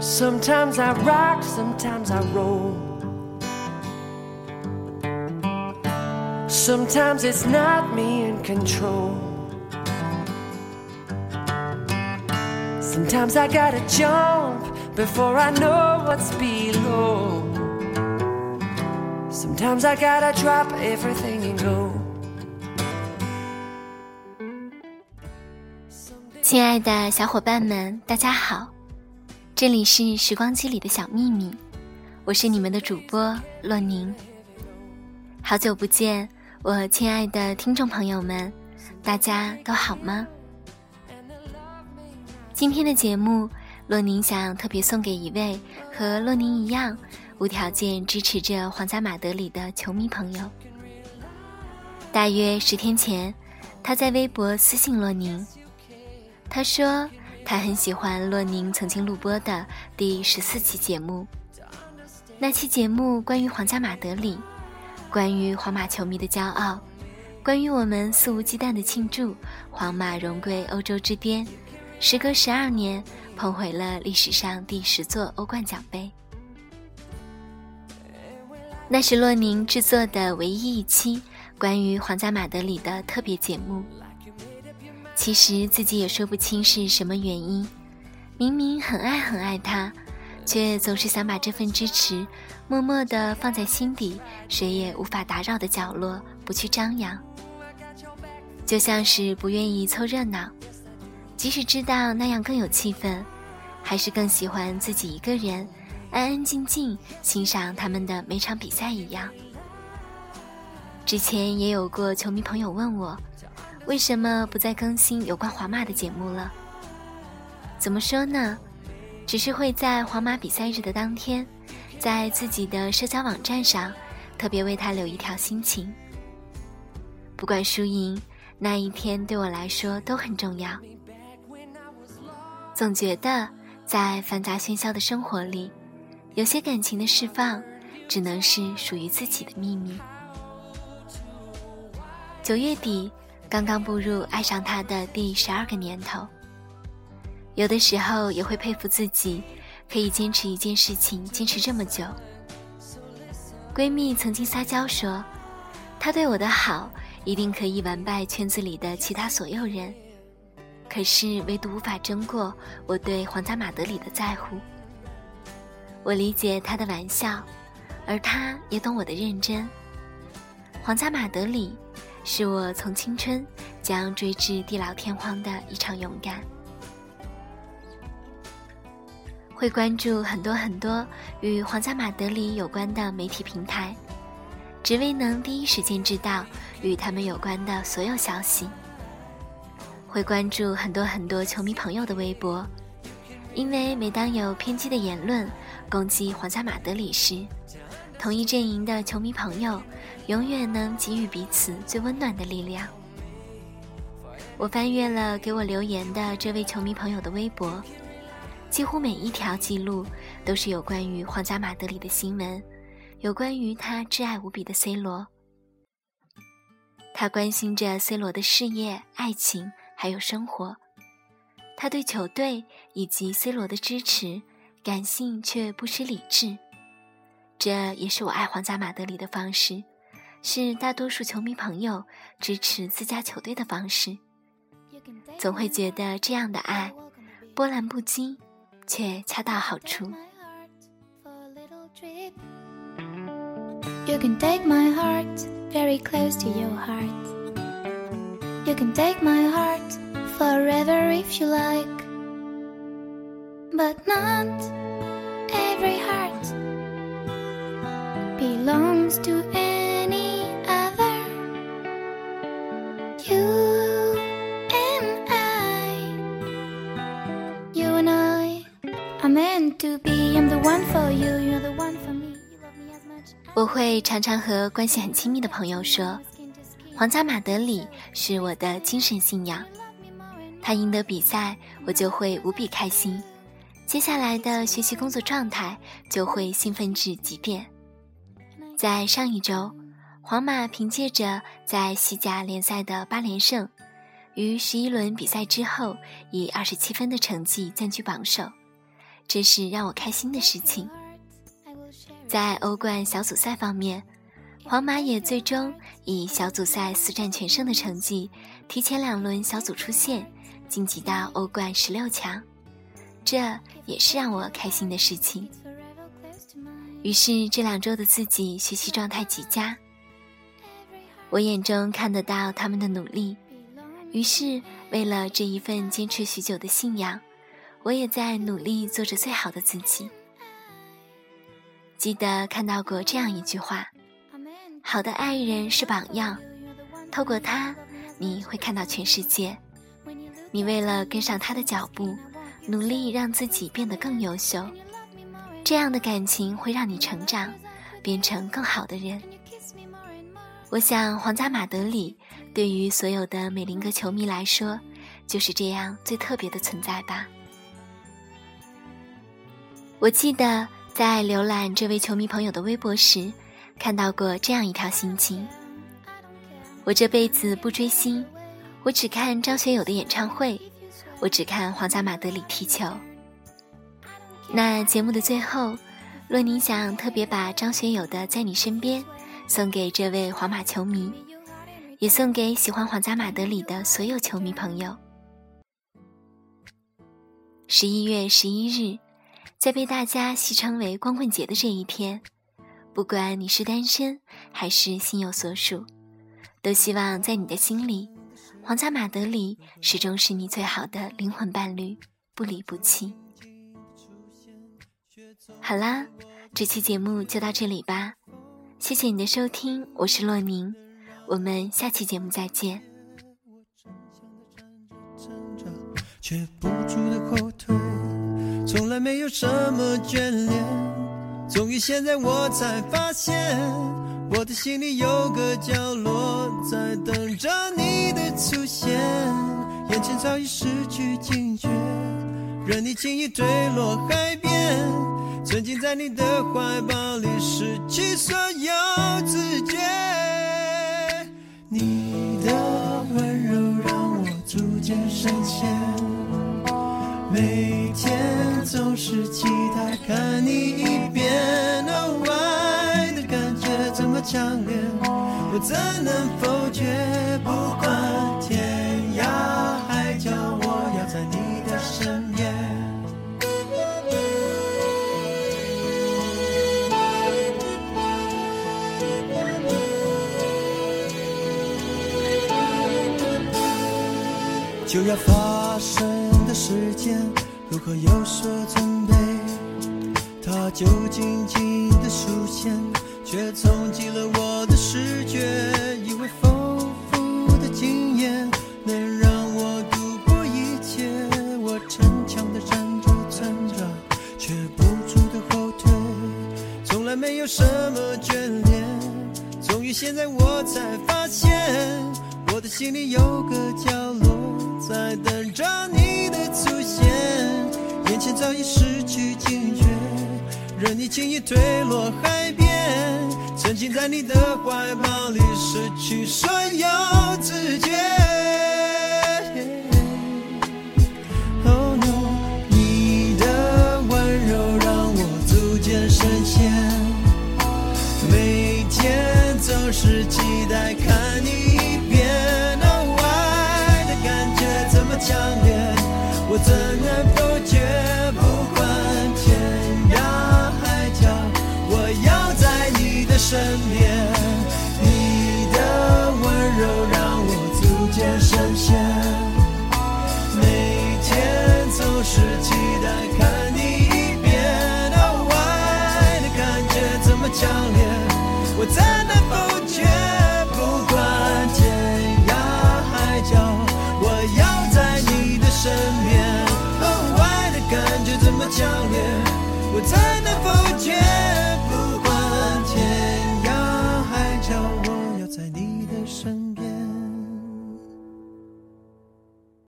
Sometimes I rock, sometimes I roll. Sometimes it's not me in control. Sometimes I gotta jump before I know what's below. Sometimes I gotta drop everything and go. 亲爱的小伙伴们，大家好， 这里是时光机里的小秘密，我是你们的主播洛宁。好久不见，我亲爱的听众朋友们，大家都好吗？今天的节目，洛宁想特别送给一位和洛宁一样无条件支持着皇家马德里的球迷朋友。大约十天前，他在微博私信洛宁。他说，他很喜欢洛宁曾经录播的第十四期节目。那期节目关于皇家马德里，关于皇马球迷的骄傲，关于我们肆无忌惮的庆祝皇马荣归欧洲之巅，时隔十二年捧回了历史上第十座欧冠奖杯。那是洛宁制作的唯一一期关于皇家马德里的特别节目。其实自己也说不清是什么原因，明明很爱很爱他，却总是想把这份支持默默地放在心底，谁也无法打扰的角落，不去张扬。就像是不愿意凑热闹，即使知道那样更有气氛，还是更喜欢自己一个人安安静静欣赏他们的每场比赛一样。之前也有过球迷朋友问我。为什么不再更新有关皇马的节目了？怎么说呢？只是会在皇马比赛日的当天，在自己的社交网站上，特别为他留一条心情。不管输赢，那一天对我来说都很重要。总觉得在繁杂喧嚣的生活里，有些感情的释放，只能是属于自己的秘密。九月底。刚刚步入爱上他的第十二个年头，有的时候也会佩服自己，可以坚持一件事情坚持这么久。闺蜜曾经撒娇说，他对我的好一定可以完败圈子里的其他所有人，可是唯独无法争过我对皇家马德里的在乎。我理解她的玩笑，而她也懂我的认真。皇家马德里。是我从青春将追至地老天荒的一场勇敢。会关注很多很多与皇家马德里有关的媒体平台，只为能第一时间知道与他们有关的所有消息。会关注很多很多球迷朋友的微博，因为每当有偏激的言论攻击皇家马德里时，同一阵营的球迷朋友。永远能给予彼此最温暖的力量。我翻阅了给我留言的这位球迷朋友的微博，几乎每一条记录都是有关于皇家马德里的新闻，有关于他挚爱无比的 C 罗。他关心着 C 罗的事业、爱情还有生活，他对球队以及 C 罗的支持感性却不失理智，这也是我爱皇家马德里的方式。是大多数球迷朋友支持自家球队的方式，总会觉得这样的爱波澜不惊，却恰到好处。我会常常和关系很亲密的朋友说，皇家马德里是我的精神信仰。他赢得比赛，我就会无比开心。接下来的学习工作状态就会兴奋至极点。在上一周，皇马凭借着在西甲联赛的八连胜，于十一轮比赛之后以二十七分的成绩占据榜首。这是让我开心的事情。在欧冠小组赛方面，皇马也最终以小组赛四战全胜的成绩，提前两轮小组出线，晋级到欧冠十六强，这也是让我开心的事情。于是这两周的自己学习状态极佳，我眼中看得到他们的努力。于是为了这一份坚持许久的信仰，我也在努力做着最好的自己。记得看到过这样一句话：“好的爱人是榜样，透过他，你会看到全世界。你为了跟上他的脚步，努力让自己变得更优秀。”这样的感情会让你成长，变成更好的人。我想，皇家马德里对于所有的美林格球迷来说，就是这样最特别的存在吧。我记得在浏览这位球迷朋友的微博时，看到过这样一条心情：我这辈子不追星，我只看张学友的演唱会，我只看皇家马德里踢球。那节目的最后，若你想特别把张学友的《在你身边》送给这位皇马球迷，也送给喜欢皇家马德里的所有球迷朋友。十一月十一日，在被大家戏称为“光棍节”的这一天，不管你是单身还是心有所属，都希望在你的心里，皇家马德里始终是你最好的灵魂伴侣，不离不弃。好啦，这期节目就到这里吧，谢谢你的收听，我是洛宁，我们下期节目再见。却不住的后退，从来没有什么眷恋，终于现在我才发现，我的心里有个角落在等着你的出现，眼前早已失去警觉，任你轻易坠落海边。沉浸在你的怀抱里，失去所有知觉。你的温柔让我逐渐深陷，每天总是期待看你一遍。，oh，爱的感觉这么强烈，我怎能否决？不管天涯海角，我要在你的身边。就要发生的时间，如何有所准备？它就静静的出现，却冲击了我的视觉。以为风早已失去警觉，任你轻易坠落海边，曾经在你的怀抱里，失去所有知觉。身边。你的温柔让我逐渐深陷，每天总是期待看你一遍。爱的感觉这么强烈，我怎能否决？身边，哦，爱的感觉这么强烈，我怎能？